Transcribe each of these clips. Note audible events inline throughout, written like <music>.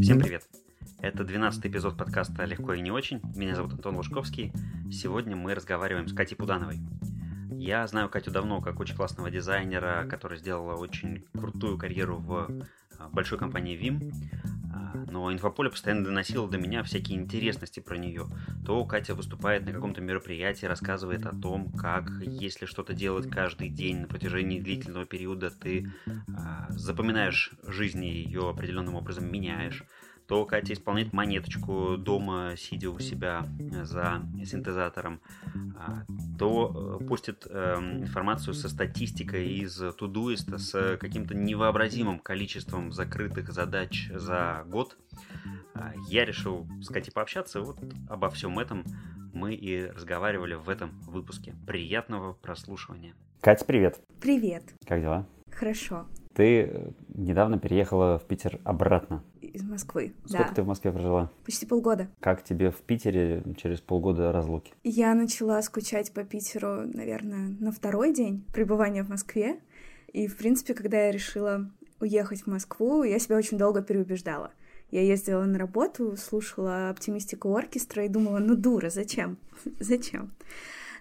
Всем привет! Это 12 эпизод подкаста «Легко и не очень». Меня зовут Антон Лужковский. Сегодня мы разговариваем с Катей Пудановой. Я знаю Катю давно как очень классного дизайнера, которая сделала очень крутую карьеру в а, большой компании Vim. Но инфополе постоянно доносило до меня всякие интересности про нее. То Катя выступает на каком-то мероприятии, рассказывает о том, как, если что-то делать каждый день на протяжении длительного периода, ты а, запоминаешь жизнь и ее определенным образом меняешь то Катя исполняет монеточку дома, сидя у себя за синтезатором, а, то э, пустит эм, информацию со статистикой из Тудуиста с каким-то невообразимым количеством закрытых задач за год. А, я решил с Катей пообщаться, вот обо всем этом мы и разговаривали в этом выпуске. Приятного прослушивания. Катя, привет. Привет. Как дела? Хорошо. Ты э, недавно переехала в Питер обратно. Из Москвы, Сколько да. ты в Москве прожила? Почти полгода. Как тебе в Питере через полгода разлуки? Я начала скучать по Питеру, наверное, на второй день пребывания в Москве. И, в принципе, когда я решила уехать в Москву, я себя очень долго переубеждала. Я ездила на работу, слушала оптимистику оркестра и думала, ну дура, зачем? <laughs> зачем?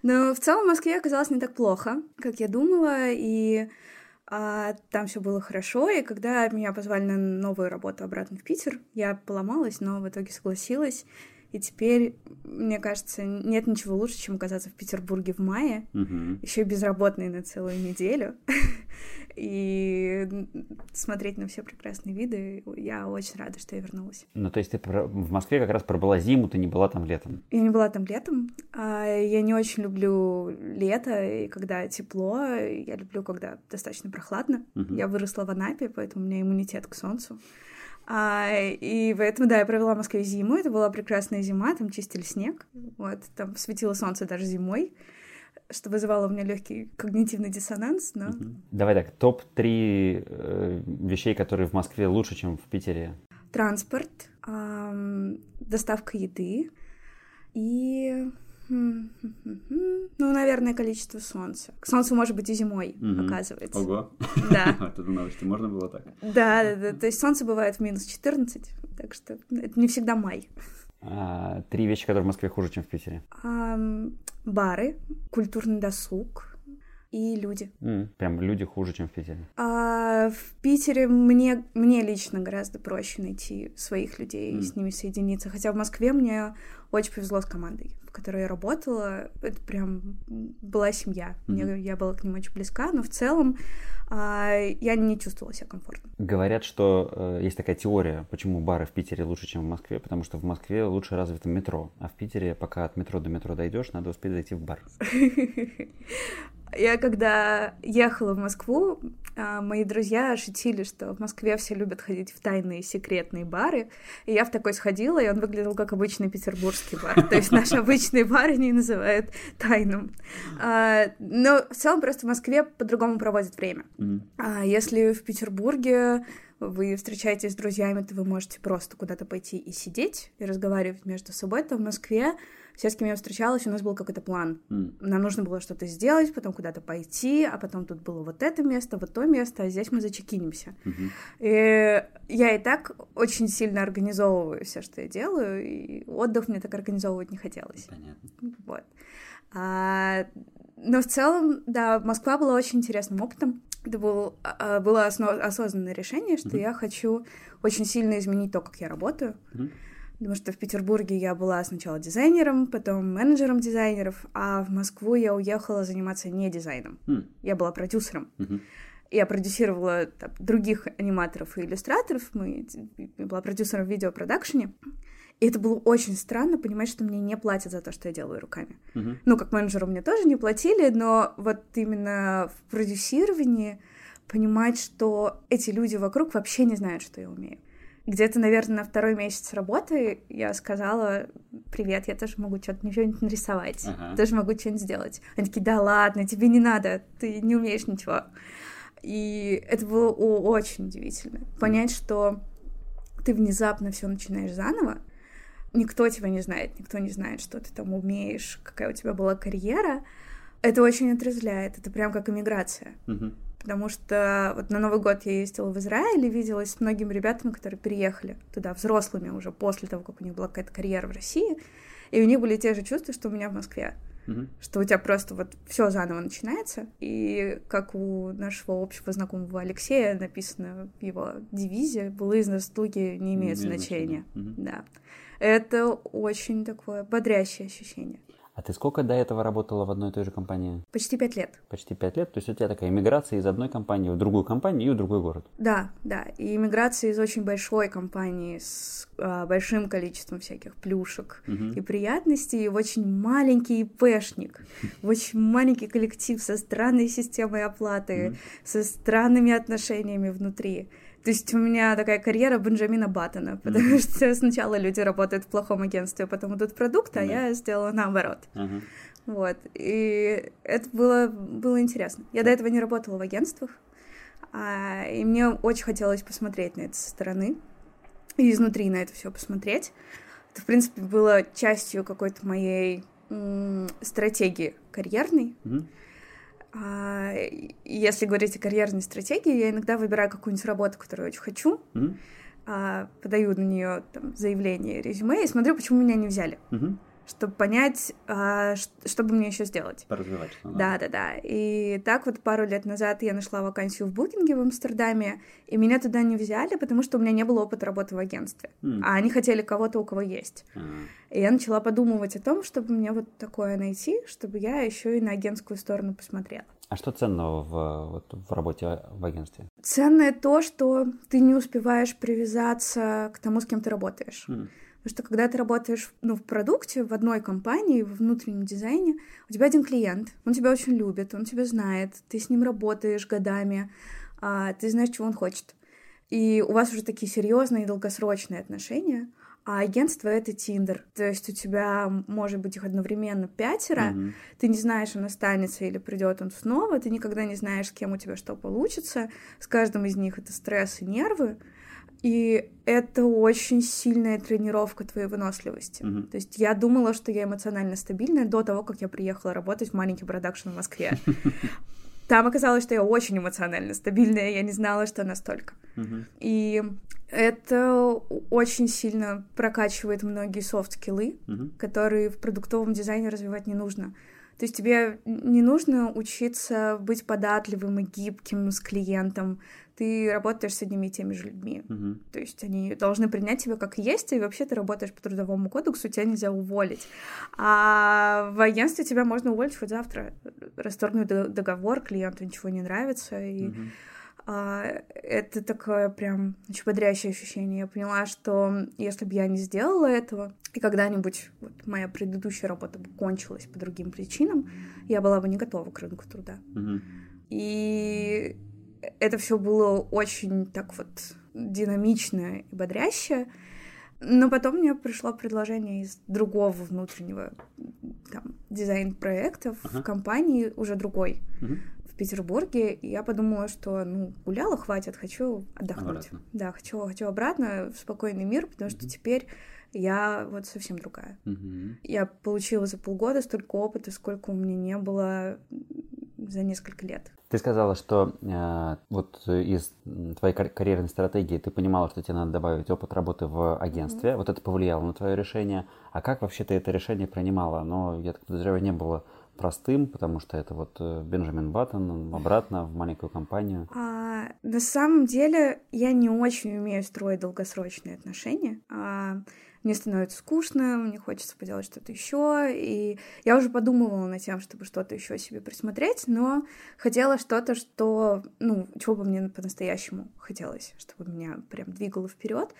Но в целом в Москве оказалось не так плохо, как я думала, и а там все было хорошо, и когда меня позвали на новую работу обратно в Питер, я поломалась, но в итоге согласилась. И теперь, мне кажется, нет ничего лучше, чем оказаться в Петербурге в мае, угу. еще и безработной на целую неделю, <laughs> и смотреть на все прекрасные виды. Я очень рада, что я вернулась. Ну, то есть ты в Москве как раз пробыла зиму, ты не была там летом? Я не была там летом. А я не очень люблю лето, и когда тепло. Я люблю, когда достаточно прохладно. Угу. Я выросла в Анапе, поэтому у меня иммунитет к солнцу. А, и поэтому, да, я провела в Москве зиму. Это была прекрасная зима, там чистили снег. Вот, там светило солнце даже зимой, что вызывало у меня легкий когнитивный диссонанс, но... Давай так, топ-3 э, вещей, которые в Москве лучше, чем в Питере. Транспорт, эм, доставка еды и ну, наверное, количество солнца. Солнце может быть и зимой, Мгм. оказывается. Ого. <laughs> Да. <laughs> Это новости, можно было так? Да, да, да. То есть солнце бывает в минус 14, так что это не всегда май. А, три вещи, которые в Москве хуже, чем в Питере. Бары, культурный досуг и люди. М, Прям люди хуже, чем в Питере. А в Питере мне, мне лично гораздо проще найти своих людей и М. с ними соединиться. Хотя в Москве мне очень повезло с командой, в которой я работала. Это прям была семья. Мне, Мгм. я была к ним очень близка, но в целом а, я не чувствовала себя комфортно. Говорят, что э, есть такая теория, почему бары в Питере лучше, чем в Москве, потому что в Москве лучше развито метро, а в Питере, пока от метро до метро дойдешь, надо успеть зайти в бар. <laughs> Я когда ехала в Москву, а, мои друзья шутили, что в Москве все любят ходить в тайные секретные бары. И я в такой сходила, и он выглядел как обычный петербургский бар. То есть наш обычный бар они называют тайным. А, Но в целом просто в Москве по-другому проводят время. А если в Петербурге вы встречаетесь с друзьями, то вы можете просто куда-то пойти и сидеть, и разговаривать между собой, то в Москве все, с кем я встречалась, у нас был какой-то план. Нам нужно было что-то сделать, потом куда-то пойти, а потом тут было вот это место, вот то место, а здесь мы зачекинимся. Мгм. И я и так очень сильно организовываю все, что я делаю, и отдых мне так организовывать не хотелось. Понятно. Вот. А, но в целом, да, Москва была очень интересным опытом. Это был, а, было осно- осознанное решение, что Мгм. я хочу очень сильно изменить то, как я работаю. Мгм. Потому что в Петербурге я была сначала дизайнером, потом менеджером дизайнеров, а в Москву я уехала заниматься не дизайном. М, Я была продюсером. мгм. Я продюсировала там, других аниматоров и иллюстраторов. Мы, я была продюсером в видеопродакшене. И это было очень странно понимать, что мне не платят за то, что я делаю руками. Мгм. Ну, как менеджеру мне тоже не платили, но вот именно в продюсировании понимать, что эти люди вокруг вообще не знают, что я умею. Где-то, наверное, на второй месяц работы я сказала, привет, я тоже могу что-то что-нибудь нарисовать, Ага. тоже могу что-нибудь сделать. Они такие, да ладно, тебе не надо, ты не умеешь ничего. И это было очень удивительно. Понять, что ты внезапно все начинаешь заново, никто тебя не знает, никто не знает, что ты там умеешь, какая у тебя была карьера. Это очень отрезвляет, это прям как иммиграция. Мгм. Потому что вот на Новый год я ездила в Израиль и виделась с многими ребятами, которые переехали туда взрослыми уже после того, как у них была какая-то карьера в России, и у них были те же чувства, что у меня в Москве. Мгм. Что у тебя просто вот все заново начинается. И как у нашего общего знакомого Алексея написано в его девизе, былые заслуги не имеют имеет значения. Мгм. Да. Это очень такое бодрящее ощущение. А ты сколько до этого работала в одной и той же компании? Почти пять лет. Почти пять лет. То есть у тебя такая иммиграция из одной компании в другую компанию и в другой город. Да, да. И иммиграция из очень большой компании с а, большим количеством всяких плюшек Мгм. и приятностей в очень маленький ИПшник, <laughs> в очень маленький коллектив со странной системой оплаты, со странными отношениями внутри. То есть у меня такая карьера Бенджамина Баттона, потому <laughs> что сначала люди работают в плохом агентстве, а потом идут продукты, а Да. я сделала наоборот. Ага. Вот. И это было, было интересно. Я до этого не работала в агентствах, а, и мне очень хотелось посмотреть на это со стороны и изнутри на это все посмотреть. Это, в принципе, было частью какой-то моей м, стратегии карьерной. Мгм. А, если говорить о карьерной стратегии, я иногда выбираю какую-нибудь работу, которую я очень хочу, а, подаю на нее там, заявление, резюме и смотрю, почему меня не взяли, Мгм. Чтобы понять, а, что бы мне еще сделать. Поразвивать. Да, да, да. И так вот пару лет назад я нашла вакансию в Букинге в Амстердаме, и меня туда не взяли, потому что у меня не было опыта работы в агентстве. М. А они хотели кого-то, у кого есть. А. И я начала подумывать о том, чтобы мне вот такое найти, чтобы я еще и на агентскую сторону посмотрела. А что ценного в, вот, в работе в агентстве? Ценное то, что ты не успеваешь привязаться к тому, с кем ты работаешь. М. Потому что когда ты работаешь ну, в продукте, в одной компании, в внутреннем дизайне, у тебя один клиент, он тебя очень любит, он тебя знает, ты с ним работаешь годами, а, ты знаешь, чего он хочет. И у вас уже такие серьезные и долгосрочные отношения, а агентство — это Тиндер. То есть у тебя может быть их одновременно пятеро, Мгм. ты не знаешь, он останется или придет он снова, ты никогда не знаешь, с кем у тебя что получится. С каждым из них это стресс и нервы. И это очень сильная тренировка твоей выносливости. Мгм. То есть я думала, что я эмоционально стабильная до того, как я приехала работать в маленький продакшн в Москве. <laughs> Там оказалось, что я очень эмоционально стабильная, я не знала, что настолько. Мгм. И это очень сильно прокачивает многие софт-скиллы, Мгм. которые в продуктовом дизайне развивать не нужно. То есть тебе не нужно учиться быть податливым и гибким с клиентом. Ты работаешь с одними и теми же людьми. Мгм. То есть они должны принять тебя как есть, и вообще ты работаешь по трудовому кодексу, тебя нельзя уволить. А в агентстве тебя можно уволить хоть завтра. Расторгнуть договор, клиенту ничего не нравится, и Мгм. А, это такое прям очень бодрящее ощущение. Я поняла, что если бы я не сделала этого, и когда-нибудь вот моя предыдущая работа бы кончилась по другим причинам, я была бы не готова к рынку труда. Мгм. И это все было очень так вот динамично и бодряще. Но потом мне пришло предложение из другого внутреннего там, дизайн-проекта в Ага. компании, уже другой, Мгм. Петербурге. И я подумала, что, ну, гуляла, хватит, хочу отдохнуть. Обратно. Да, хочу, хочу обратно в спокойный мир, потому что Мгм. теперь я вот совсем другая. Мгм. Я получила за полгода столько опыта, сколько у меня не было за несколько лет. Ты сказала, что э, вот из твоей кар- карьерной стратегии ты понимала, что тебе надо добавить опыт работы в агентстве. Вот это повлияло на твое решение. А как вообще ты это решение принимала? Оно, я так подозреваю, не было простым, потому что это вот э, Бенджамин Баттон, он обратно в маленькую компанию. А, на самом деле я не очень умею строить долгосрочные отношения. А, мне становится скучно, мне хочется поделать что-то еще, и я уже подумывала над тем, чтобы что-то еще себе присмотреть, но хотела что-то, что, ну, чего бы мне по-настоящему хотелось, чтобы меня прям двигало вперед.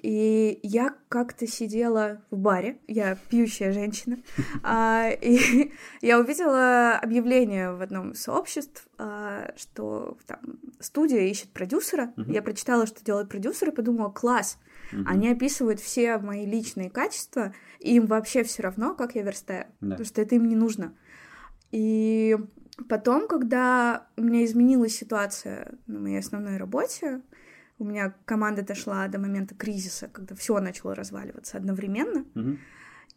И я как-то сидела в баре, я пьющая женщина, а, и я увидела объявление в одном из сообществ, а, что там студия ищет продюсера. Я прочитала, что делает продюсер, и подумала, класс, Мгм. они описывают все мои личные качества, и им вообще все равно, как я верстаю, Да. потому что это им не нужно. И потом, когда у меня изменилась ситуация на моей основной работе, у меня команда дошла до момента кризиса, когда все начало разваливаться одновременно, Мгм.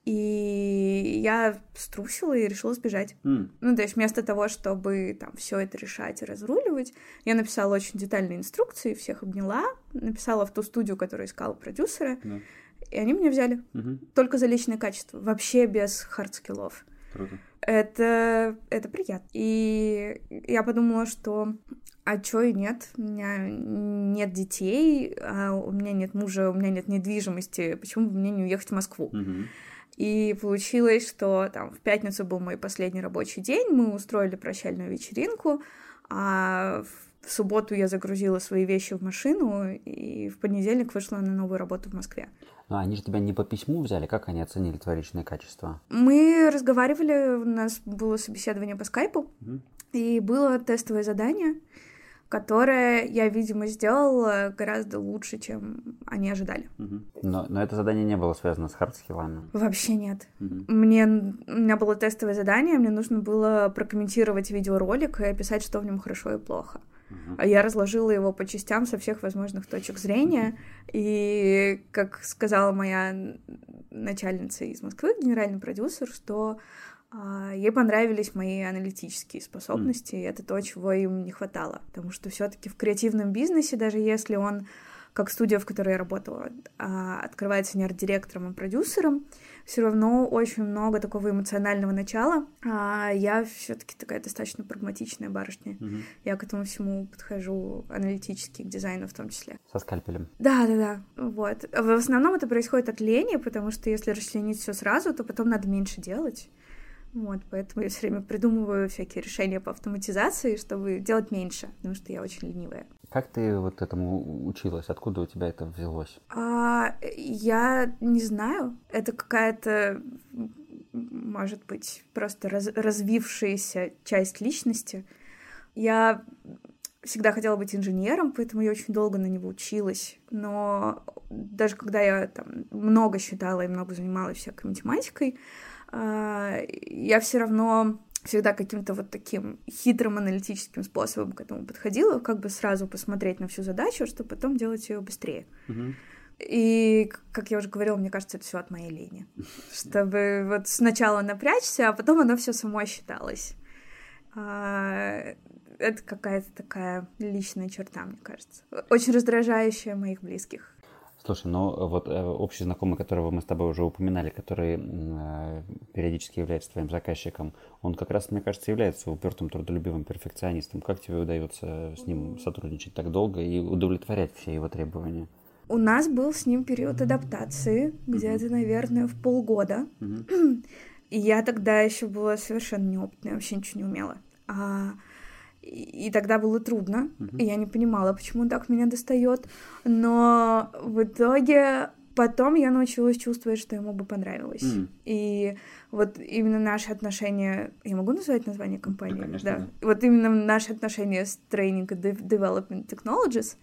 И я струсила и решила сбежать. М, Ну, то есть вместо того, чтобы там все это решать и разруливать, я написала очень детальные инструкции, всех обняла, написала в ту студию, которая искала продюсера, да. и они меня взяли. Мгм. Только за личное качество, вообще без hard skill ов. Круто. Это, это приятно. И я подумала, что а чё и нет? У меня нет детей, а у меня нет мужа, у меня нет недвижимости. Почему бы мне не уехать в Москву? Мгм. И получилось, что там в пятницу был мой последний рабочий день, мы устроили прощальную вечеринку, а в субботу я загрузила свои вещи в машину, и в понедельник вышла на новую работу в Москве. Ну, они же тебя не по письму взяли, как они оценили твои личные качества? Мы разговаривали, у нас было собеседование по скайпу, Мгм. и было тестовое задание, которое я, видимо, сделала гораздо лучше, чем они ожидали. Но, но это задание не было связано с hard skill ами. Вообще нет. Мгм. Мне, у меня было тестовое задание, мне нужно было прокомментировать видеоролик и описать, что в нем хорошо и плохо. А я разложила его по частям со всех возможных точек зрения. И, как сказала моя начальница из Москвы, генеральный продюсер, что ей понравились мои аналитические способности, и это то, чего им не хватало. Потому что все-таки в креативном бизнесе, даже если он, как студия, в которой я работала, а, открывается не арт-директором, а продюсером, все равно очень много такого эмоционального начала. А я все-таки такая достаточно прагматичная барышня. Мгм. Я к этому всему подхожу аналитически, к дизайну в том числе. Со скальпелем. Да, да, да. Вот. В основном это происходит от лени, потому что если расчленить все сразу, то потом надо меньше делать. Вот, поэтому я все время придумываю всякие решения по автоматизации, чтобы делать меньше, потому что я очень ленивая. Как ты вот этому училась? Откуда у тебя это взялось? А, я не знаю. Это какая-то, может быть, просто раз- развившаяся часть личности. Я всегда хотела быть инженером, поэтому я очень долго на него училась. Но даже когда я там много считала и много занималась всякой математикой, я все равно всегда каким-то вот таким хитрым аналитическим способом к этому подходила, как бы сразу посмотреть на всю задачу, чтобы потом делать ее быстрее. И, как я уже говорила, мне кажется, это все от моей лени. <laughs> Чтобы вот сначала напрячься, а потом оно все само считалось. А, Это какая-то такая личная черта, мне кажется. Очень раздражающая моих близких. Слушай, ну вот э, общий знакомый, которого мы с тобой уже упоминали, который э, периодически является твоим заказчиком, он как раз, мне кажется, является упертым, трудолюбивым перфекционистом. Как тебе удается с ним сотрудничать так долго и удовлетворять все его требования? У нас был с ним период адаптации, где-то, наверное, в полгода. И я тогда еще была совершенно неопытная, вообще ничего не умела. А, и, тогда было трудно, и я не понимала, почему он так меня достает. Но в итоге потом я научилась чувствовать, что ему бы понравилось. М. И вот именно наши отношения... Я могу назвать название компании? Да, конечно, Вот именно наши отношения с Training and De- Development Technologies,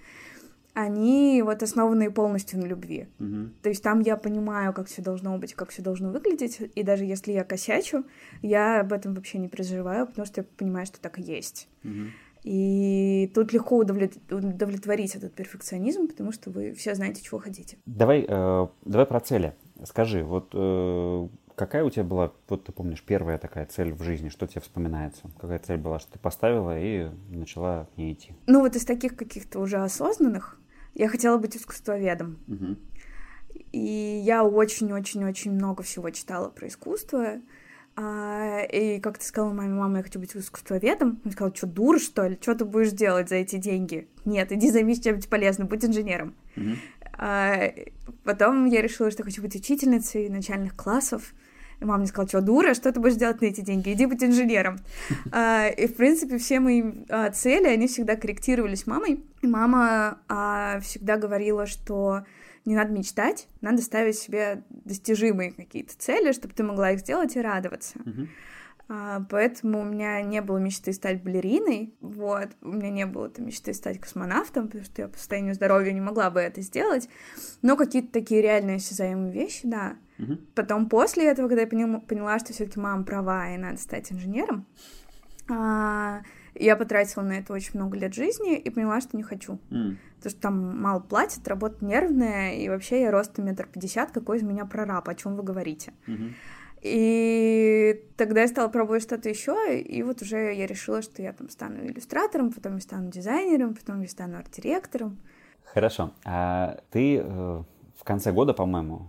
они вот основаны полностью на любви. Мгм. То есть там я понимаю, как все должно быть, как все должно выглядеть, и даже если я косячу, я об этом вообще не переживаю, потому что я понимаю, что так и есть. Мгм. И тут легко удовлет- удовлетворить этот перфекционизм, потому что вы все знаете, чего хотите. Давай, э, давай про цели. Скажи, вот э, какая у тебя была, вот ты помнишь, первая такая цель в жизни, что тебе вспоминается? Какая цель была, что ты поставила и начала к ней идти? Ну вот из таких каких-то уже осознанных я хотела быть искусствоведом. И я очень-очень-очень много всего читала про искусство. А, и как ты сказала маме, мама, я хочу быть искусствоведом. Она сказала, что, дура, что ли? Что ты будешь делать за эти деньги? Нет, иди займись чем-нибудь полезным, будь инженером. Мгм. А, потом я решила, что хочу быть учительницей начальных классов. И мама мне сказала, что, дура, что ты будешь делать на эти деньги? Иди быть инженером. <laughs> А, И, в принципе, все мои а, цели, они всегда корректировались мамой. И мама а, всегда говорила, что не надо мечтать, надо ставить себе достижимые какие-то цели, чтобы ты могла их сделать и радоваться. Мгм. А, поэтому у меня не было мечты стать балериной, вот, у меня не было там мечты стать космонавтом, потому что я по состоянию здоровья не могла бы это сделать, но какие-то такие реальные осязаемые вещи, да. Мгм. Потом после этого, когда я поняла, что все-таки мама права и надо стать инженером, а, Я потратила на это очень много лет жизни и поняла, что не хочу. М. Потому что там мало платят, работа нервная, и вообще я ростом метр пятьдесят, какой из меня прораб, о чем вы говорите? Мгм. И тогда я стала пробовать что-то еще, и вот уже я решила, что я там стану иллюстратором, потом я стану дизайнером, потом я стану арт-директором. Хорошо. А ты э, в конце года, по-моему,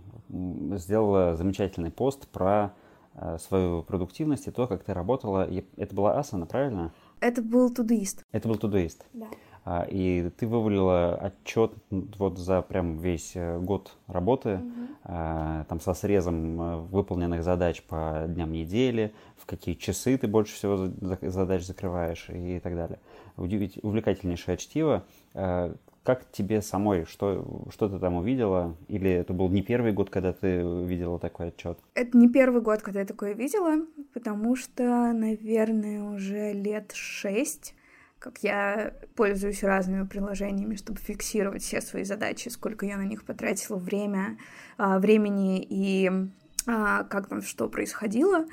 сделала замечательный пост про э, свою продуктивность и то, как ты работала. Это была Асана, правильно? Это был тудуист. Это был Тудоист. Да. А, И ты вывалила отчет вот за прям весь э, год работы, а, там со срезом э, выполненных задач по дням недели, в какие часы ты больше всего за- за- задач закрываешь и так далее. Удивить- Увлекательнейшее чтиво. А, Как тебе самой, что, что ты там увидела? Или это был не первый год, когда ты видела такой отчет? Это не первый год, когда я такое видела, потому что, наверное, уже лет шесть, как я пользуюсь разными приложениями, чтобы фиксировать все свои задачи, сколько я на них потратила время, а, времени и а, как там что происходило,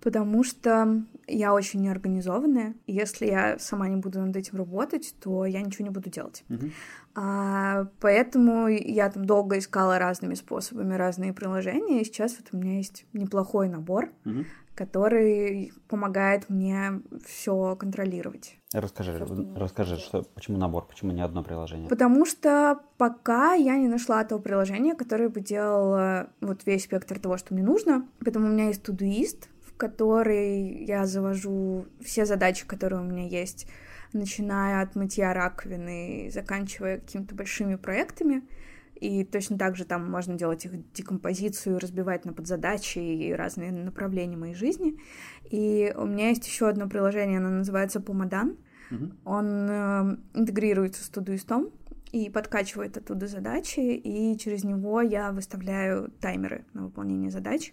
потому что я очень неорганизованная. и Если я сама не буду над этим работать, то я ничего не буду делать. Мгм. А, поэтому я там долго искала разными способами разные приложения, и сейчас вот у меня есть неплохой набор, Мгм. Который помогает мне все контролировать. Расскажи, нужно расскажи, что, почему набор, почему не одно приложение? Потому что пока я не нашла того приложения, которое бы делало вот весь спектр того, что мне нужно. Поэтому у меня есть Todoist, в который я завожу все задачи, которые у меня есть, начиная от мытья раковины и заканчивая какими-то большими проектами. И точно так же там можно делать их декомпозицию, разбивать на подзадачи и разные направления моей жизни. И у меня есть еще одно приложение, оно называется Помадан. Мгм. Он э, интегрируется с Тудуистом и подкачивает оттуда задачи, и через него я выставляю таймеры на выполнение задач,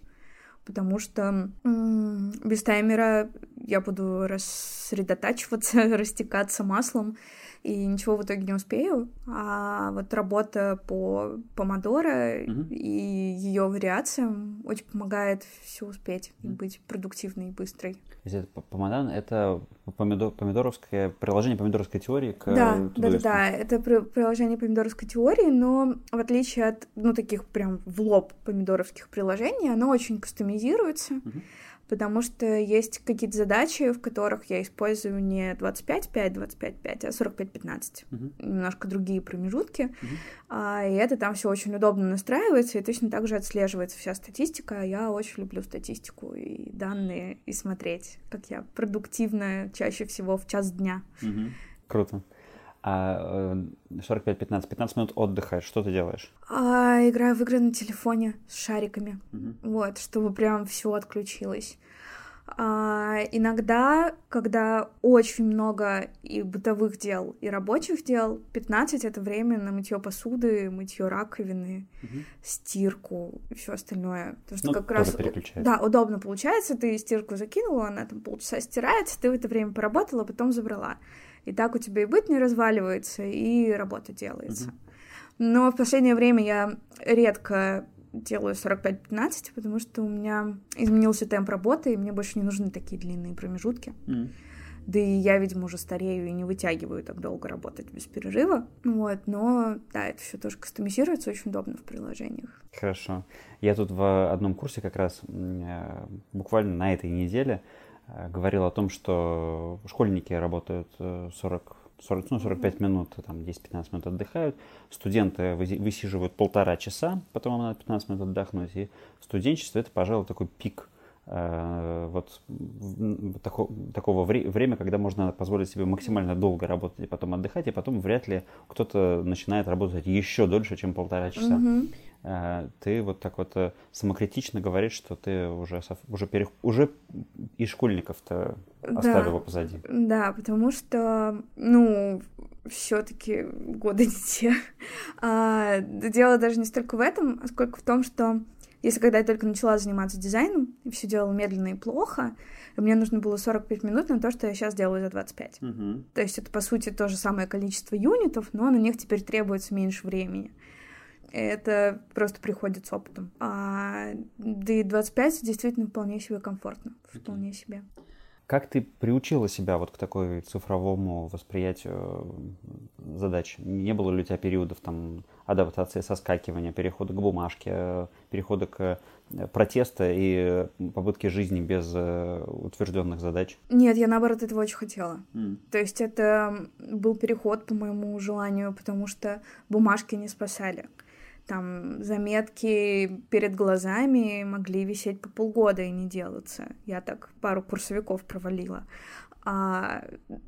потому что м, без таймера я буду рассредотачиваться, <laughs> растекаться маслом, и ничего в итоге не успею. А вот работа по помодоро Мгм. и ее вариациям очень помогает все успеть и быть продуктивной и быстрой. Это Помадан, это помидо- помидоровское приложение помидоровской теории к Да, э, да, да, да, это при- приложение помидоровской теории, но в отличие от, ну, таких прям в лоб помидоровских приложений, оно очень кастомизируется, Мгм. Потому что есть какие-то задачи, в которых я использую не 25-5, 25-5, а 45-15. Мгм. Немножко другие промежутки, Мгм. а, и это там все очень удобно настраивается, и точно так же отслеживается вся статистика. Я очень люблю статистику и данные, и смотреть, как я продуктивна чаще всего в час дня. Мгм. Круто. А э, 45-15, 15 минут отдыха, что ты делаешь? А, играю в игры на телефоне с шариками. Мгм. Вот, чтобы прям все отключилось. А, иногда, когда очень много и бытовых дел, и рабочих дел, 15 это время на мытье посуды, мытье раковины, Мгм. стирку и все остальное. Потому что Ну, как раз да, удобно получается. Ты стирку закинула, она там полчаса стирается, ты в это время поработала, потом забрала. И так у тебя и быт не разваливается, и работа делается. Но в последнее время я редко делаю 45-15, потому что у меня изменился темп работы, и мне больше не нужны такие длинные промежутки. Мгм. Да и я, видимо, уже старею и не вытягиваю так долго работать без перерыва. Вот, но да, это все тоже кастомизируется, очень удобно в приложениях. Хорошо. Я тут в одном курсе как раз э, буквально на этой неделе говорил о том, что школьники работают э, 40, 40 ну, 45 минут, там 10-15 минут отдыхают, студенты выси- высиживают полтора часа, потом им надо 15 минут отдохнуть, и студенчество это, пожалуй, такой пик э, вот тако- такого вре- время, когда можно позволить себе максимально долго работать и потом отдыхать, и потом вряд ли кто-то начинает работать еще дольше, чем полтора часа. Мгм. Ты вот так вот э, самокритично говоришь, что ты уже, уже, перех- уже и школьников-то Да. оставила позади. Да, потому что, ну, все-таки годы <laughs> не те. А, дело даже не столько в этом, а сколько в том, что если когда я только начала заниматься дизайном, и все делала медленно и плохо, и мне нужно было 45 минут на то, что я сейчас делаю за 25. То есть это, по сути, то же самое количество юнитов, но на них теперь требуется меньше времени. Это просто приходит с опытом. А, да и 25 действительно вполне себе комфортно. Вполне себе. Как ты приучила себя вот к такой цифровому восприятию задач? Не было ли у тебя периодов там адаптации, соскакивания, перехода к бумажке, перехода к э, протеста и попытки жизни без э, утвержденных задач? Нет, я наоборот этого очень хотела. Mm. То есть это был переход по моему желанию, потому что бумажки не спасали там заметки перед глазами могли висеть по полгода и не делаться. Я так пару курсовиков провалила. А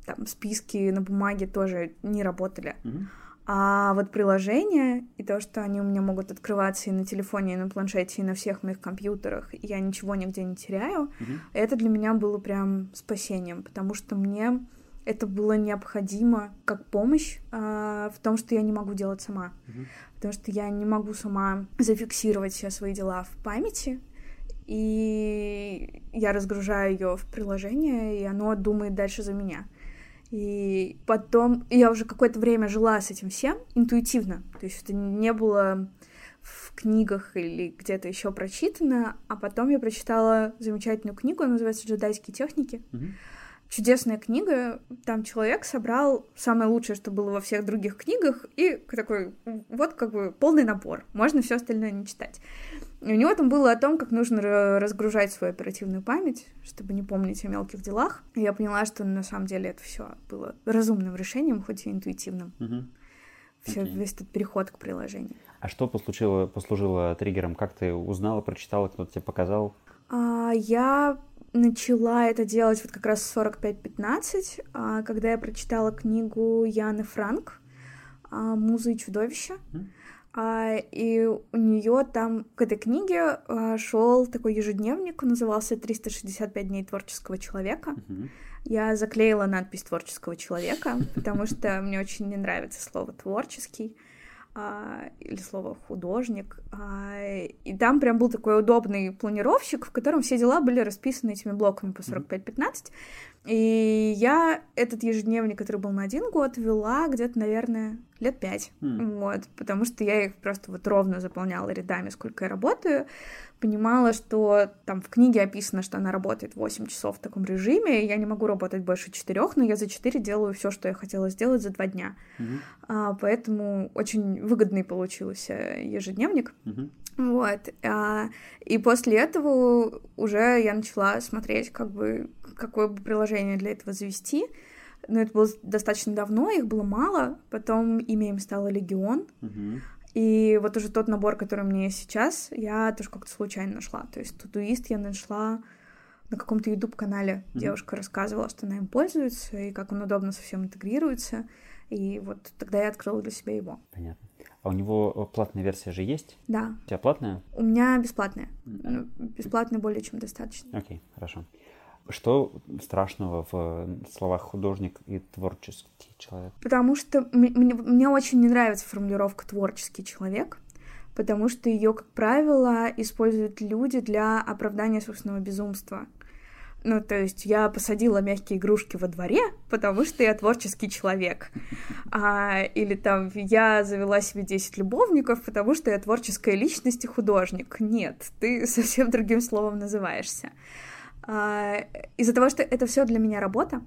там списки на бумаге тоже не работали. Mm-hmm. А вот приложения и то, что они у меня могут открываться и на телефоне, и на планшете, и на всех моих компьютерах, и я ничего нигде не теряю, mm-hmm. это для меня было прям спасением, потому что мне это было необходимо как помощь а, в том, что я не могу делать сама. Mm-hmm. Потому что я не могу сама зафиксировать все свои дела в памяти. И я разгружаю ее в приложение, и оно думает дальше за меня. И потом я уже какое-то время жила с этим всем интуитивно. То есть это не было в книгах или где-то еще прочитано, а потом я прочитала замечательную книгу, она называется «Джедайские техники». Mm-hmm чудесная книга. Там человек собрал самое лучшее, что было во всех других книгах, и такой, вот как бы полный набор. Можно все остальное не читать. И у него там было о том, как нужно разгружать свою оперативную память, чтобы не помнить о мелких делах. И я поняла, что на самом деле это все было разумным решением, хоть и интуитивным. Угу. Все, okay. весь этот переход к приложению. А что послужило, послужило триггером? Как ты узнала, прочитала, кто-то тебе показал? А, я начала это делать вот как раз 45-15, а, когда я прочитала книгу Яны Франк а, «Музы и чудовища». Mm. И у нее там к этой книге шел такой ежедневник, назывался «365 дней творческого человека». Я заклеила надпись творческого человека, потому что мне очень не нравится слово творческий а, или слово художник. А, и там прям был такой удобный планировщик, в котором все дела были расписаны этими блоками по 45-15. И я этот ежедневник, который был на один год, вела где-то, наверное, лет пять. Mm. Вот, потому что я их просто вот ровно заполняла рядами, сколько я работаю. Понимала, что там в книге описано, что она работает 8 часов в таком режиме, я не могу работать больше четырех, но я за 4 делаю все, что я хотела сделать за два дня. Mm-hmm. А, поэтому очень выгодный получился ежедневник. Mm-hmm. Вот. А, и после этого уже я начала смотреть, как бы, какое бы приложение для этого завести. Но это было достаточно давно, их было мало. Потом имя им стало Легион. Uh-huh. И вот уже тот набор, который у меня есть сейчас, я тоже как-то случайно нашла. То есть Тудуист я нашла на каком-то YouTube-канале. Uh-huh. Девушка рассказывала, что она им пользуется, и как он удобно со всем интегрируется. И вот тогда я открыла для себя его. Понятно. А у него э, платная версия же есть? Да. У тебя платная? У меня бесплатная. Mm-hmm. Бесплатная более чем достаточно. Окей, okay, хорошо. Что страшного в словах художник и творческий человек? Потому что мне, мне очень не нравится формулировка творческий человек, потому что ее, как правило, используют люди для оправдания собственного безумства. Ну, то есть я посадила мягкие игрушки во дворе, потому что я творческий человек. А, или там я завела себе 10 любовников, потому что я творческая личность и художник. Нет, ты <laughs> совсем другим словом называешься. А, из-за того, что это все для меня работа,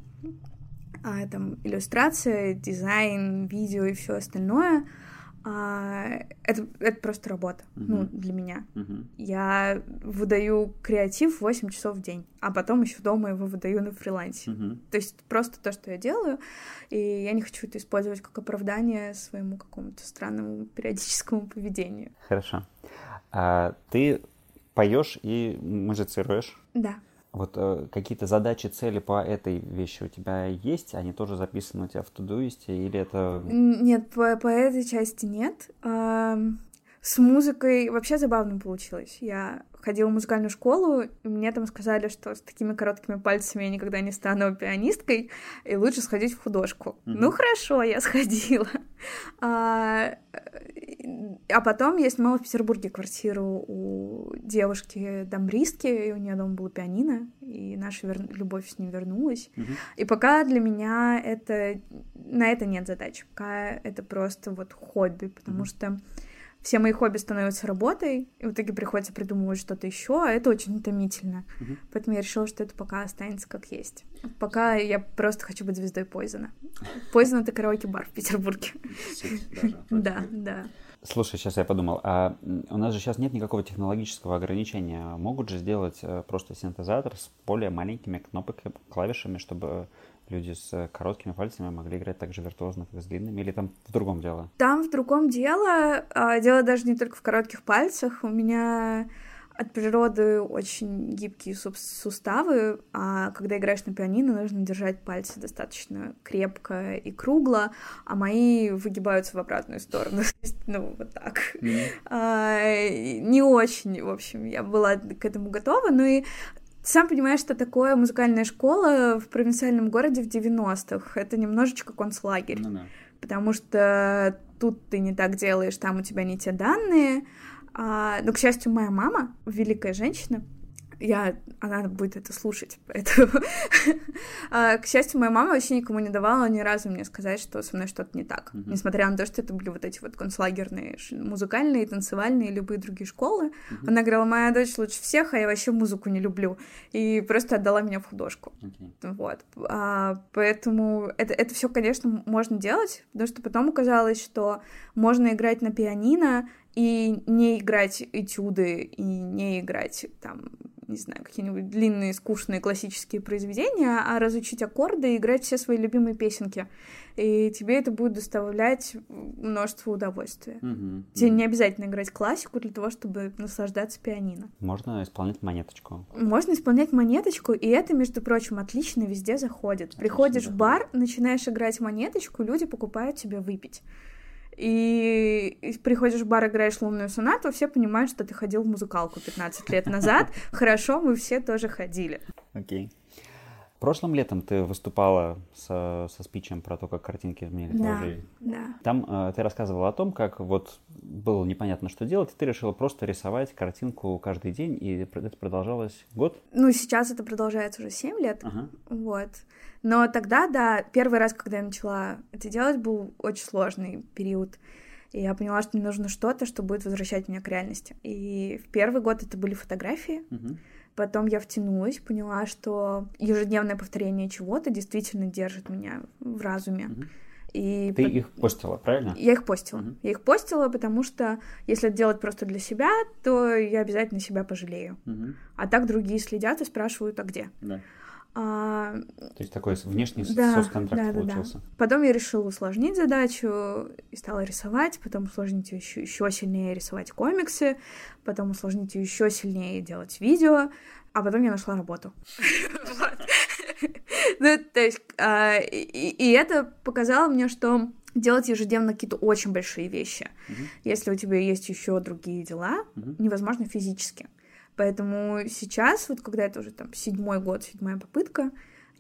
а, там иллюстрация, дизайн, видео и все остальное — а, это, это просто работа, uh-huh. ну, для меня. Uh-huh. Я выдаю креатив 8 часов в день, а потом еще дома его выдаю на фрилансе. Uh-huh. То есть просто то, что я делаю, и я не хочу это использовать как оправдание своему какому-то странному периодическому поведению. Хорошо. А ты поешь и музицируешь? Да. Вот э, какие-то задачи, цели по этой вещи у тебя есть? Они тоже записаны у тебя в Тудуисте или это... Нет, по, по этой части нет. А, с музыкой вообще забавно получилось. Я ходила в музыкальную школу, и мне там сказали, что с такими короткими пальцами я никогда не стану пианисткой, и лучше сходить в художку. Mm-hmm. Ну хорошо, я сходила. А, а потом я снимала в Петербурге квартиру у девушки дамбристки, и у нее дома было пианино, и наша вер... любовь с ним вернулась. Mm-hmm. И пока для меня это на это нет задач, пока это просто вот хобби, потому mm-hmm. что все мои хобби становятся работой, и в итоге приходится придумывать что-то еще, а это очень утомительно. Мгм. Поэтому я решила, что это пока останется как есть. Пока я просто хочу быть звездой Пойзена. Пойзен — это караоке-бар в Петербурге. <laughs> Да, да. Слушай, сейчас я подумал, а у нас же сейчас нет никакого технологического ограничения. Могут же сделать э, просто синтезатор с более маленькими кнопками, клавишами, чтобы люди с э, короткими пальцами могли играть так же виртуозно, как с длинными? Или там в другом дело? Там в другом дело. а, Дело даже не только в коротких пальцах. У меня от природы очень гибкие суставы, а когда играешь на пианино, нужно держать пальцы достаточно крепко и кругло, а мои выгибаются в обратную сторону. <laughs> Ну, вот так. А, Не очень, в общем, я была к этому готова. Ну и сам понимаешь, что такое музыкальная школа в провинциальном городе в 90-х. Это немножечко концлагерь Ну да. потому что тут ты не так делаешь, там у тебя не те данные. А, но, к счастью, моя мама, великая женщина, я, она будет это слушать, поэтому... <laughs> А, К счастью, моя мама вообще никому не давала ни разу мне сказать, что со мной что-то не так. Мгм. Несмотря на то, что это были вот эти вот концлагерные музыкальные, танцевальные любые другие школы. Мгм. Она говорила, моя дочь лучше всех, а я вообще музыку не люблю. И просто отдала меня в художку. Окей. Вот. А, поэтому это, это все, конечно, можно делать, потому что потом оказалось, что можно играть на пианино и не играть этюды, и не играть там, не знаю, какие-нибудь длинные, скучные классические произведения, а разучить аккорды и играть все свои любимые песенки. И тебе это будет доставлять множество удовольствия. Мгм. Тебе не обязательно играть классику для того, чтобы наслаждаться пианино. Можно исполнять монеточку. Можно исполнять монеточку, и это, между прочим, отлично везде заходит. Приходишь в заходит. бар, начинаешь играть монеточку, люди покупают тебе выпить. И приходишь в бар, играешь лунную сонату, все понимают, что ты ходил в музыкалку 15 лет назад. <laughs> Хорошо, мы все тоже ходили. Окей. Прошлым летом ты выступала со, со спичем про то, как картинки изменили твою Да. жизнь. Да. Там э, ты рассказывала о том, как вот было непонятно, что делать, и ты решила просто рисовать картинку каждый день, и это продолжалось год. Ну, сейчас это продолжается уже 7 лет. Ага. Вот. Но тогда, да, первый раз, когда я начала это делать, был очень сложный период. И я поняла, что мне нужно что-то, что будет возвращать меня к реальности. И в первый год это были фотографии. Мгм. Потом я втянулась, поняла, что ежедневное повторение чего-то действительно держит меня в разуме. Мгм. И Ты по- их постила, правильно? я их постила. Мгм. Я их постила, потому что если это делать просто для себя, то я обязательно себя пожалею. Мгм. А так другие следят и спрашивают, а где? Да. А, То есть такой внешний Да, соцконтракт да, да, да. получился. Потом я решила усложнить задачу и стала рисовать, потом усложнить ее еще, еще сильнее рисовать комиксы, потом усложнить ее еще сильнее делать видео, а потом я нашла работу. <laughs> Ну, то есть, а, и это показало мне, что делать ежедневно какие-то очень большие вещи, если у тебя есть еще другие дела, невозможно физически. Поэтому сейчас, вот когда это уже там седьмой год, седьмая попытка,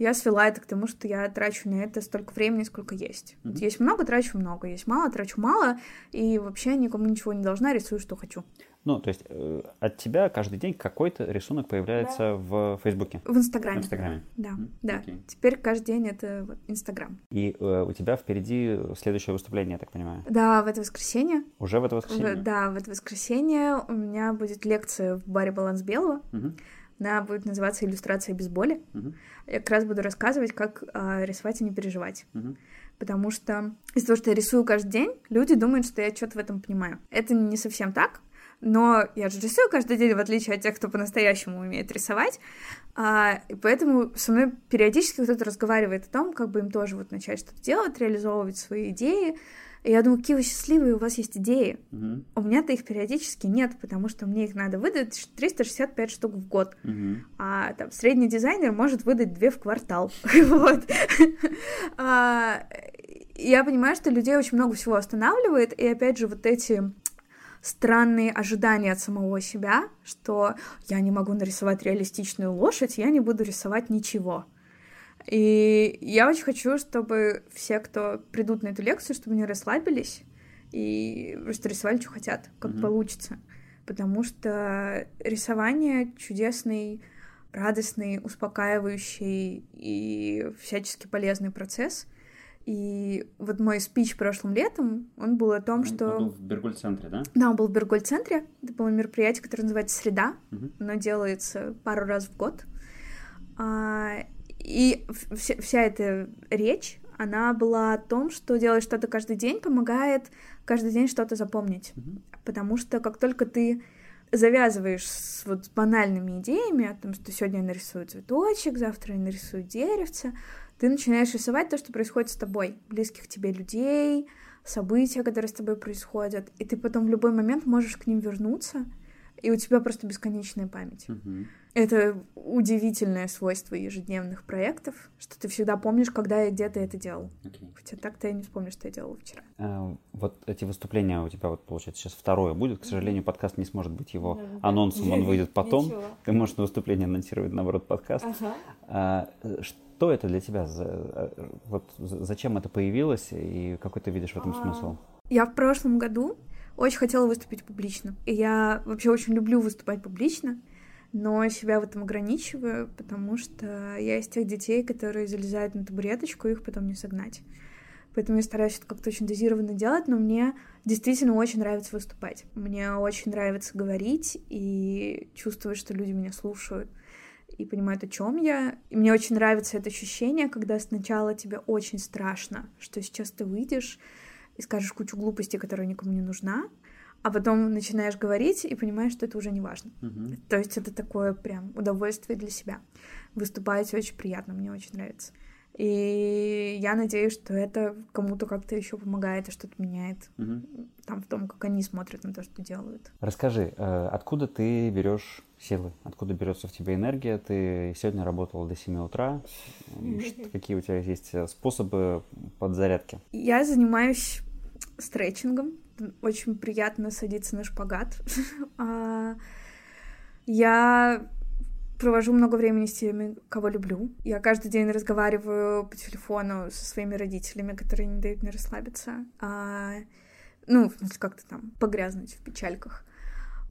я свела это к тому, что я трачу на это столько времени, сколько есть. Вот Мгм. есть много, трачу много, есть мало, трачу мало, и вообще никому ничего не должна, рисую, что хочу. Ну, то есть э, от тебя каждый день какой-то рисунок появляется в Фейсбуке, В в Инстаграме. Инстаграме. Да, Мгм, да. окей. Теперь каждый день это вот Инстаграм. И э, у тебя впереди следующее выступление, я так понимаю. Да, в это воскресенье. Уже в это в- воскресенье? да, в это воскресенье у меня будет лекция в баре Баланс Белого. Мгм, Она будет называться «Иллюстрация без боли». мгм, Я как раз буду рассказывать, как а, рисовать и не переживать. мгм. Потому что из-за того, что я рисую каждый день, люди думают, что я что-то в этом понимаю. Это не совсем так, но я же рисую каждый день, в отличие от тех, кто по-настоящему умеет рисовать. А, и поэтому со мной периодически кто-то разговаривает о том, как бы им тоже вот начать что-то делать, реализовывать свои идеи. И я думаю, какие вы счастливые, у вас есть идеи. Мгм, У меня-то их периодически нет, потому что мне их надо выдать 365 штук в год мгм. а там средний дизайнер может выдать две в квартал. <laughs> Вот. А, Я понимаю, что людей очень много всего останавливает, и опять же вот эти странные ожидания от самого себя, что я не могу нарисовать реалистичную лошадь, я не буду рисовать ничего. И я очень хочу, чтобы все, кто придут на эту лекцию, чтобы они расслабились и просто рисовали, что хотят, как Мгм. получится. Потому что рисование чудесный, радостный, успокаивающий и всячески полезный процесс. И вот мой спич прошлым летом, он был о том, Он что... был в Бергуль-центре, да? Да, он был в Бергольд-центре. Это было мероприятие, которое называется «Среда». Мгм. Оно делается пару раз в год. И вся, вся эта речь, она была о том, что делать что-то каждый день помогает каждый день что-то запомнить. Мгм. Потому что как только ты завязываешь с вот банальными идеями о том, что сегодня я нарисую цветочек, завтра я нарисую деревце, ты начинаешь рисовать то, что происходит с тобой, близких тебе людей, события, которые с тобой происходят, и ты потом в любой момент можешь к ним вернуться, и у тебя просто бесконечная память. Мгм. Это удивительное свойство ежедневных проектов, что ты всегда помнишь, когда и где ты это делал. Окей. Хотя так-то я не вспомню, что я делала вчера. А, Вот эти выступления у тебя, вот, получается, сейчас второе будет. К сожалению, подкаст не сможет быть его Да-да-да. анонсом, он <laughs> выйдет потом. Ничего. Ты можешь на выступление анонсировать, наоборот, подкаст. Ага. А, э, Что это для тебя? За- э, Вот за- зачем это появилось и какой ты видишь в этом А, смысл? Я в прошлом году очень хотела выступить публично. И я вообще очень люблю выступать публично, но себя в этом ограничиваю, потому что я из тех детей, которые залезают на табуреточку, их потом не согнать. Поэтому я стараюсь это как-то очень дозированно делать, но мне действительно очень нравится выступать. Мне очень нравится говорить и чувствовать, что люди меня слушают и понимают, о чем я. И мне очень нравится это ощущение, когда сначала тебе очень страшно, что сейчас ты выйдешь и скажешь кучу глупостей, которая никому не нужна, а потом начинаешь говорить и понимаешь, что это уже не важно. Мгм. То есть это такое прям удовольствие для себя. Выступать очень приятно, мне очень нравится. И я надеюсь, что это кому-то как-то еще помогает и что-то меняет Мгм. там в том, как они смотрят на то, что делают. Расскажи, э, откуда ты берешь силы? Откуда берется в тебе энергия? Ты сегодня работала до 7 утра. Какие у тебя есть э, способы подзарядки? Я занимаюсь стретчингом. Очень приятно садиться на шпагат. <laughs> А, Я провожу много времени с теми, кого люблю. Я каждый день разговариваю по телефону со своими родителями, которые не дают мне расслабиться. А, Ну, в смысле, как-то там погрязнуть в печальках.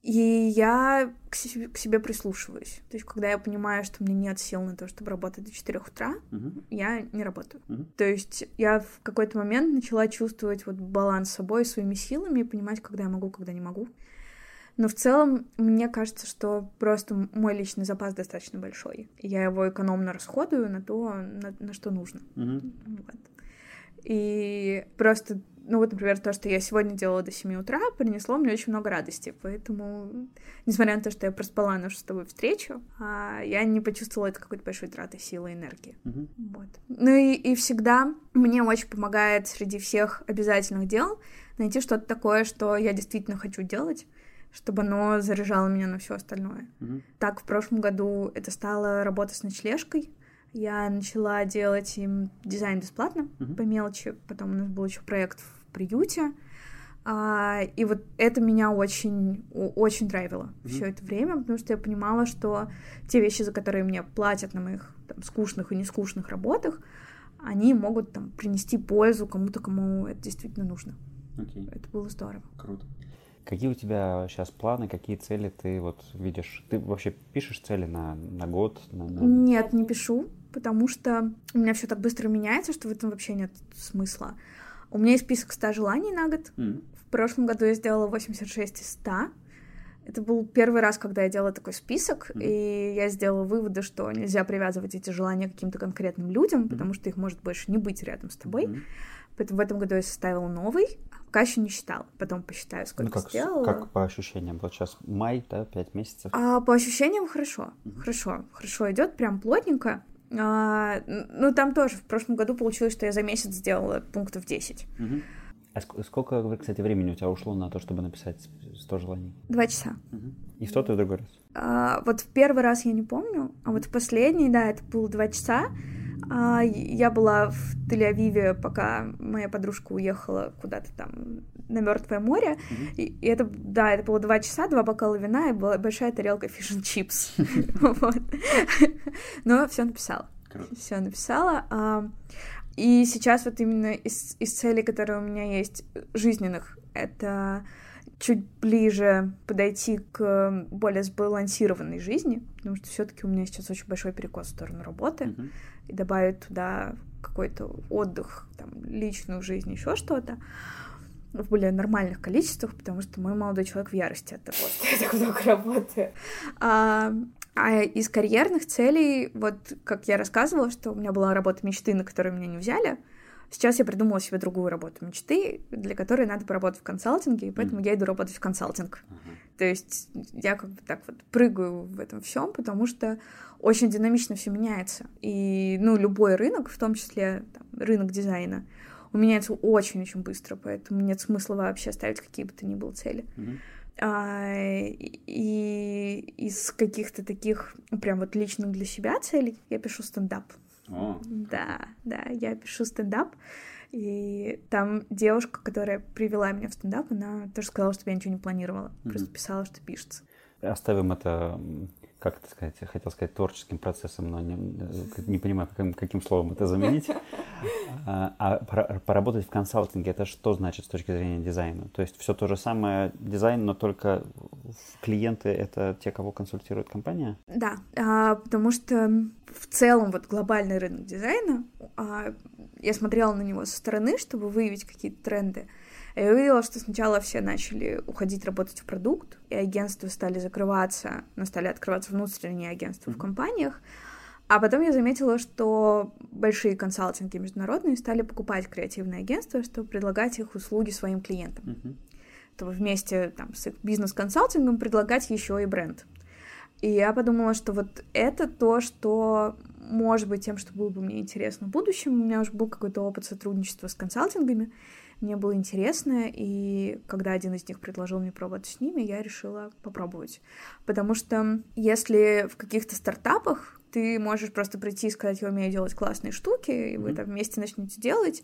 И я к себе, к себе прислушиваюсь. То есть, когда я понимаю, что мне нет сил на то, чтобы работать до 4 утра, Мгм. я не работаю. Мгм. То есть я в какой-то момент начала чувствовать вот баланс с собой, своими силами, и понимать, когда я могу, когда не могу. Но в целом, мне кажется, что просто мой личный запас достаточно большой. Я его экономно расходую на то, на, на что нужно. Мгм. Вот. И просто, ну вот, например, то, что я сегодня делала до 7 утра, принесло мне очень много радости. Поэтому, несмотря на то, что я проспала нашу с тобой встречу, а, я не почувствовала это какой-то большой тратой силы и энергии. Мгм. Вот. Ну и, и всегда мне очень помогает среди всех обязательных дел найти что-то такое, что я действительно хочу делать, чтобы оно заряжало меня на все остальное. Мгм. Так, в прошлом году это стала работа с ночлежкой. Я начала делать им дизайн бесплатно, Мгм. по мелочи. Потом у нас был еще проект в приюте. А, и вот это меня очень, очень драйвило все это время, потому что я понимала, что те вещи, за которые мне платят на моих там, скучных и нескучных работах, они могут там принести пользу кому-то, кому это действительно нужно. Окей, Это было здорово. круто. Какие у тебя сейчас планы, какие цели ты вот видишь? Ты вообще пишешь цели на, на год? На, на- Нет, не пишу, потому что у меня все так быстро меняется, что в этом вообще нет смысла. У меня есть список 100 желаний на год. М. В прошлом году я сделала 86 из 100. Это был первый раз, когда я делала такой список, Мгм. и я сделала выводы, что нельзя привязывать эти желания к каким-то конкретным людям, потому что их может больше не быть рядом с тобой. Мгм. Поэтому в этом году я составила новый, пока еще не считала. Потом посчитаю, Ну, сколько как, с- сделала. как по ощущениям? Вот сейчас май, да, 5 месяцев. А по ощущениям хорошо, Мгм. хорошо, хорошо идет, прям плотненько. А, ну, там тоже в прошлом году получилось, что я за месяц сделала пунктов 10. Мгм. А ск- сколько, кстати, времени у тебя ушло на то, чтобы написать 100 желаний? Два часа. Мгм. И в тот, и в другой раз? А, вот в первый раз я не помню, а вот в последний, да, это было два часа. А, я была в Тель-Авиве, пока моя подружка уехала куда-то там на Мертвое море. Мгм. И, и это, да, это было два часа, два бокала вина и была большая тарелка фиш and чипс. <laughs> Но все написала. Все написала. А, И сейчас вот именно из, из целей, которые у меня есть, жизненных, это чуть ближе подойти к более сбалансированной жизни, потому что все-таки у меня сейчас очень большой перекос в сторону работы, Мгм. И добавить туда какой-то отдых, там, личную жизнь, еще что-то в более нормальных количествах, потому что мой молодой человек в ярости от того, что я так много работаю. А, а из карьерных целей, вот как я рассказывала, что у меня была работа мечты, на которую меня не взяли, Сейчас я придумала себе другую работу мечты, для которой надо поработать в консалтинге, и поэтому mm. я иду работать в консалтинг. Uh-huh. То есть я как бы так вот прыгаю в этом всем, потому что очень динамично все меняется. И, ну, любой рынок, в том числе там, рынок дизайна, он меняется очень-очень быстро, поэтому нет смысла вообще ставить какие бы то ни было цели. Mm-hmm. А, и из каких-то таких прям вот личных для себя целей я пишу стендап. Да, да, я пишу стендап. И там девушка, которая привела меня в стендап, она тоже сказала, что я ничего не планировала. Mm-hmm. Просто писала, что пишется. Оставим это как это сказать, я хотел сказать творческим процессом, но не, не понимаю, каким, каким словом это заменить. <laughs> А, а поработать в консалтинге, это что значит с точки зрения дизайна? То есть все то же самое дизайн, но только клиенты это те, кого консультирует компания? Да, а, потому что в целом вот глобальный рынок дизайна, а, я смотрела на него со стороны, чтобы выявить какие-то тренды. Я увидела, что сначала все начали уходить работать в продукт, и агентства стали закрываться, но стали открываться внутренние агентства mm-hmm. в компаниях. А потом я заметила, что большие консалтинги международные стали покупать креативные агентства, чтобы предлагать их услуги своим клиентам. Mm-hmm. Чтобы вместе там, с их бизнес-консалтингом предлагать еще и бренд. И я подумала, что вот это то, что может быть тем, что было бы мне интересно в будущем. У меня уже был какой-то опыт сотрудничества с консалтингами мне было интересно, и когда один из них предложил мне пробовать с ними, я решила попробовать. Потому что если в каких-то стартапах ты можешь просто прийти и сказать, я умею делать классные штуки, и вы там вместе начнете делать,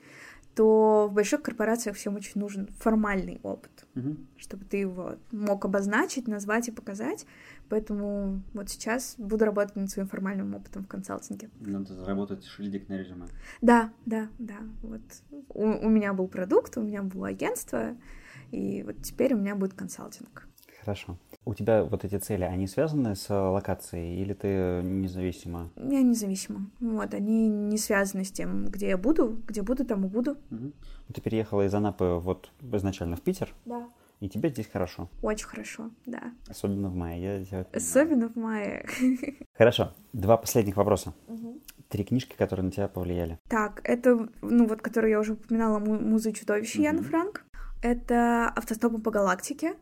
то в больших корпорациях всем очень нужен формальный опыт, mm-hmm. чтобы ты его мог обозначить, назвать и показать. Поэтому вот сейчас буду работать над своим формальным опытом в консалтинге. Надо заработать шильдик на резюме. Да, да, да. Вот у, у меня был продукт, у меня было агентство, и вот теперь у меня будет консалтинг. Хорошо. У тебя вот эти цели, они связаны с локацией или ты независима? Я независима. Вот, они не связаны с тем, где я буду, где буду, там и буду. Угу. Ты переехала из Анапы вот изначально в Питер? Да. И тебе здесь хорошо? Очень хорошо, да. Особенно в мае. Я. Особенно в мае. <laughs> Хорошо. Два последних вопроса. Угу. Три книжки, которые на тебя повлияли. Так, это, ну вот, которые я уже упоминала, «Музы и чудовища» угу. Яна Франк. Это «Автостопом по галактике»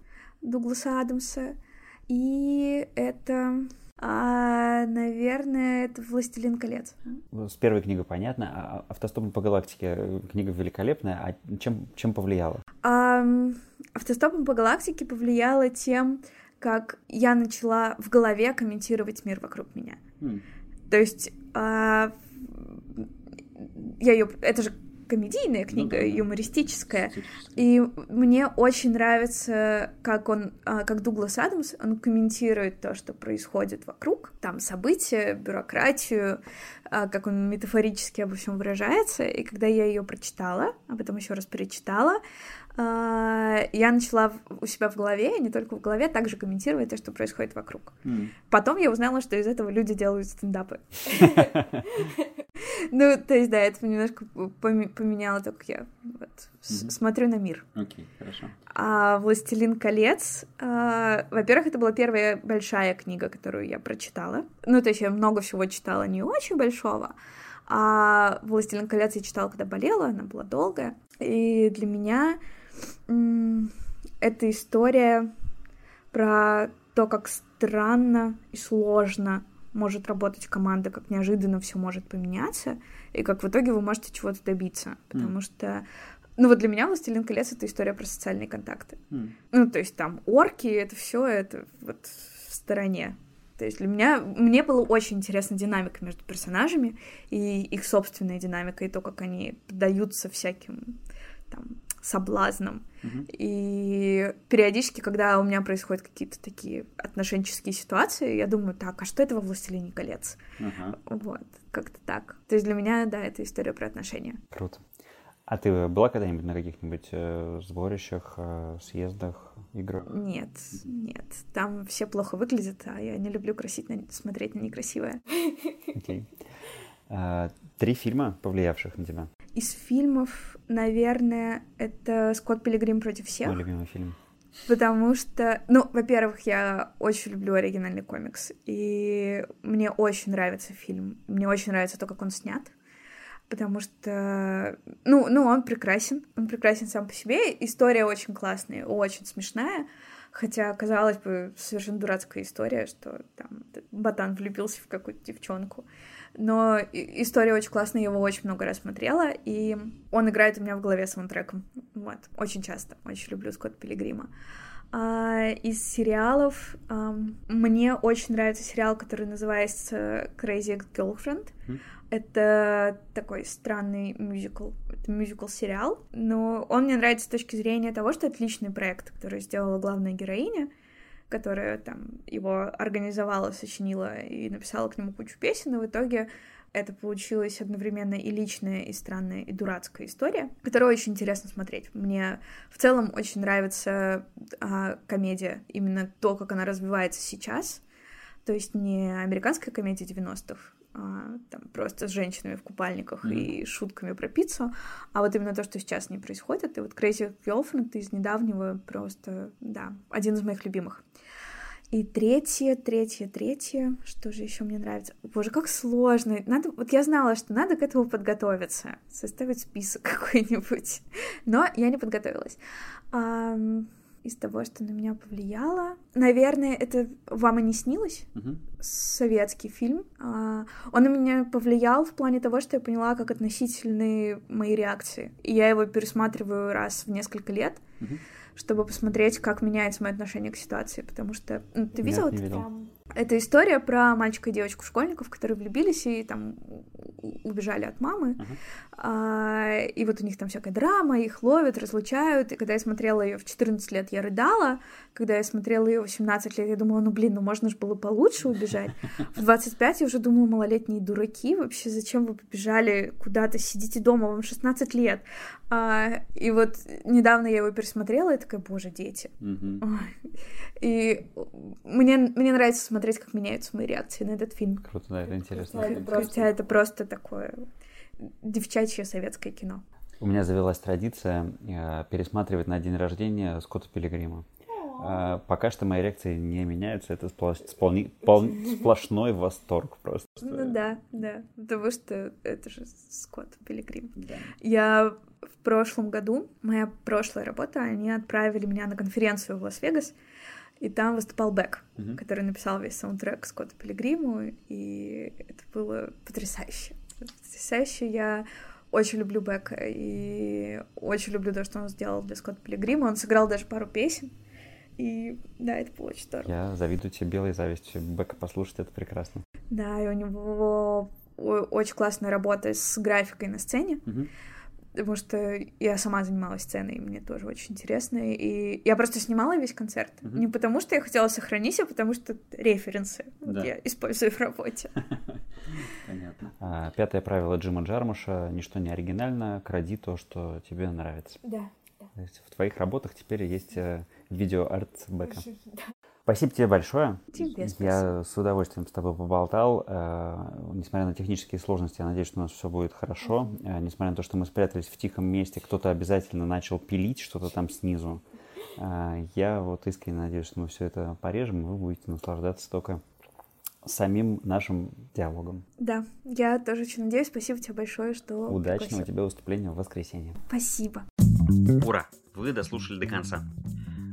Дугласа Адамса. И это а, наверное, это «Властелин колец». С первой книгой понятно. А, а «Автостопом по галактике» книга великолепная. А чем, чем повлияла? А, «Автостопом по галактике» повлияла тем, как я начала в голове комментировать мир вокруг меня. Mm. То есть а, я ее... Это же комедийная ну книга, ну, да, юмористическая. И мне очень нравится, как он, а, как Дуглас Адамс, он комментирует то, что происходит вокруг, там события, бюрократию, а, как он метафорически обо всем выражается. И когда я ее прочитала, а потом еще раз перечитала, я начала у себя в голове, не только в голове, также комментировать то, что происходит вокруг. Mm. Потом я узнала, что из этого люди делают стендапы. <laughs> Ну, то есть, да, это немножко поменяло то, как я смотрю на мир. Окей, хорошо. А «Властелин колец», а, во-первых, это была первая большая книга, которую я прочитала. Ну, то есть я много всего читала, не очень большого, а «Властелин колец» я читала, когда болела, она была долгая. И для меня эта история про то, как странно и сложно может работать команда, как неожиданно все может поменяться, и как в итоге вы можете чего-то добиться. Потому mm. что ну вот для меня «Властелин колец» — это история про социальные контакты. Mm. Ну, то есть там орки, это все это вот в стороне. То есть для меня, мне было очень интересна динамика между персонажами и их собственная динамика, и то, как они поддаются всяким там соблазном. И периодически, когда у меня происходят какие-то такие отношенческие ситуации, я думаю, так, а что это во «Властелине колец»? Uh-huh. Вот, как-то так. То есть для меня, да, это история про отношения. Круто. А ты была когда-нибудь на каких-нибудь э, сборищах, э, съездах, играх? Нет, нет. Там все плохо выглядят, а я не люблю красить на... смотреть на некрасивое. Окей. Okay. А, три фильма, повлиявших на тебя. Из фильмов, наверное, это «Скотт Пилигрим против всех». Мой любимый фильм. Потому что, ну, во-первых, я очень люблю оригинальный комикс, и мне очень нравится фильм, мне очень нравится то, как он снят, потому что, ну, ну, он прекрасен, он прекрасен сам по себе, история очень классная, очень смешная, хотя, казалось бы, совершенно дурацкая история, что там ботан влюбился в какую-то девчонку, но история очень классная, я его очень много раз смотрела, и он играет у меня в голове саундтреком. Вот, очень часто. Очень люблю Скотт Пилигрима. А, из сериалов а, мне очень нравится сериал, который называется Crazy Girlfriend. Mm. Это такой странный мюзикл, это мюзикл-сериал, но он мне нравится с точки зрения того, что это личный проект, который сделала главная героиня, которая там его организовала, сочинила и написала к нему кучу песен, и в итоге это получилась одновременно и личная, и странная, и дурацкая история, которую очень интересно смотреть. Мне в целом очень нравится а, комедия, именно то, как она развивается сейчас. То есть не американская комедия 90-х, а, там просто с женщинами в купальниках mm-hmm. и шутками про пиццу, а вот именно то, что сейчас не происходит. И вот Crazy Girlfriend из недавнего просто, да, один из моих любимых. И третье, третье, третье, что же еще мне нравится? Боже, как сложно. Надо, вот я знала, что надо к этому подготовиться, составить список <laughs> какой-нибудь, но я не подготовилась. А, из того, что на меня повлияло, наверное, это вам и не снилось. Uh-huh. Советский фильм. А, он на меня повлиял в плане того, что я поняла, как относительны мои реакции. И я его пересматриваю раз в несколько лет. Uh-huh чтобы посмотреть, как меняется мое отношение к ситуации, потому что ну, ты видела Нет, не видел. Это история про мальчика и девочку-школьников, которые влюбились и там убежали от мамы. Uh-huh. А, и вот у них там всякая драма, их ловят, разлучают. И когда я смотрела ее в 14 лет, я рыдала. Когда я смотрела ее в 17 лет, я думала, ну блин, ну можно же было получше убежать. В 25 я уже думала, малолетние дураки, вообще зачем вы побежали куда-то, сидите дома, вам 16 лет. А, и вот недавно я его пересмотрела, и такая, боже, дети. Uh-huh. И мне, мне нравится смотреть, как меняются мои реакции на этот фильм. Круто, да, это интересно. Хотя это просто такое девчачье советское кино. У меня завелась традиция э, пересматривать на день рождения Скотта Пилигрима. Э, пока что мои реакции не меняются, это сплош... сполни... пол... сплошной восторг просто. Ну да, да, потому что это же Скотт Пилигрим. Да. Я в прошлом году, моя прошлая работа, они отправили меня на конференцию в Лас-Вегас, и там выступал Бек, uh-huh. который написал весь саундтрек Скотта Пилигриму, и это было потрясающе. Потрясающе. Я очень люблю Бека и очень люблю то, что он сделал для Скотта Пилигрима. Он сыграл даже пару песен. И да, это было очень здорово. Я завидую тебе белой завистью. Бека послушать, это прекрасно. Да, и у него очень классная работа с графикой на сцене. Uh-huh потому что я сама занималась сценой, и мне тоже очень интересно. И я просто снимала весь концерт. Mm-hmm. Не потому, что я хотела сохранить, а потому что референсы да. вот я использую в работе. <laughs> Понятно. А, пятое правило Джима Джармуша — ничто не оригинально, кради то, что тебе нравится. Да. То есть в твоих работах теперь есть э, видео-арт Бека. Да. Спасибо тебе большое. Тебе спасибо. Я с удовольствием с тобой поболтал. Э, несмотря на технические сложности, я надеюсь, что у нас все будет хорошо. Э, несмотря на то, что мы спрятались в тихом месте, кто-то обязательно начал пилить что-то там снизу. Э, я вот искренне надеюсь, что мы все это порежем, и вы будете наслаждаться только самим нашим диалогом. Да, я тоже очень надеюсь. Спасибо тебе большое, что Удачного пригласил. тебе выступления в воскресенье. Спасибо. Ура! Вы дослушали до конца.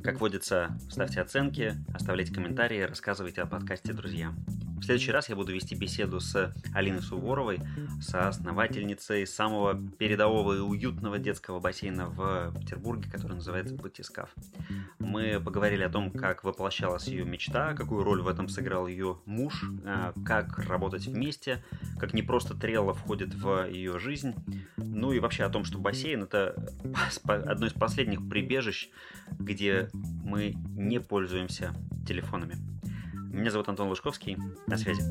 Как водится, ставьте оценки, оставляйте комментарии, рассказывайте о подкасте друзьям. В следующий раз я буду вести беседу с Алиной Суворовой, соосновательницей самого передового и уютного детского бассейна в Петербурге, который называется Батискаф. Мы поговорили о том, как воплощалась ее мечта, какую роль в этом сыграл ее муж, а, как работать вместе, как не просто трелла входит в ее жизнь, ну и вообще о том, что бассейн это <laughs> одно из последних прибежищ, где мы не пользуемся телефонами. Меня зовут Антон Лужковский. На связи.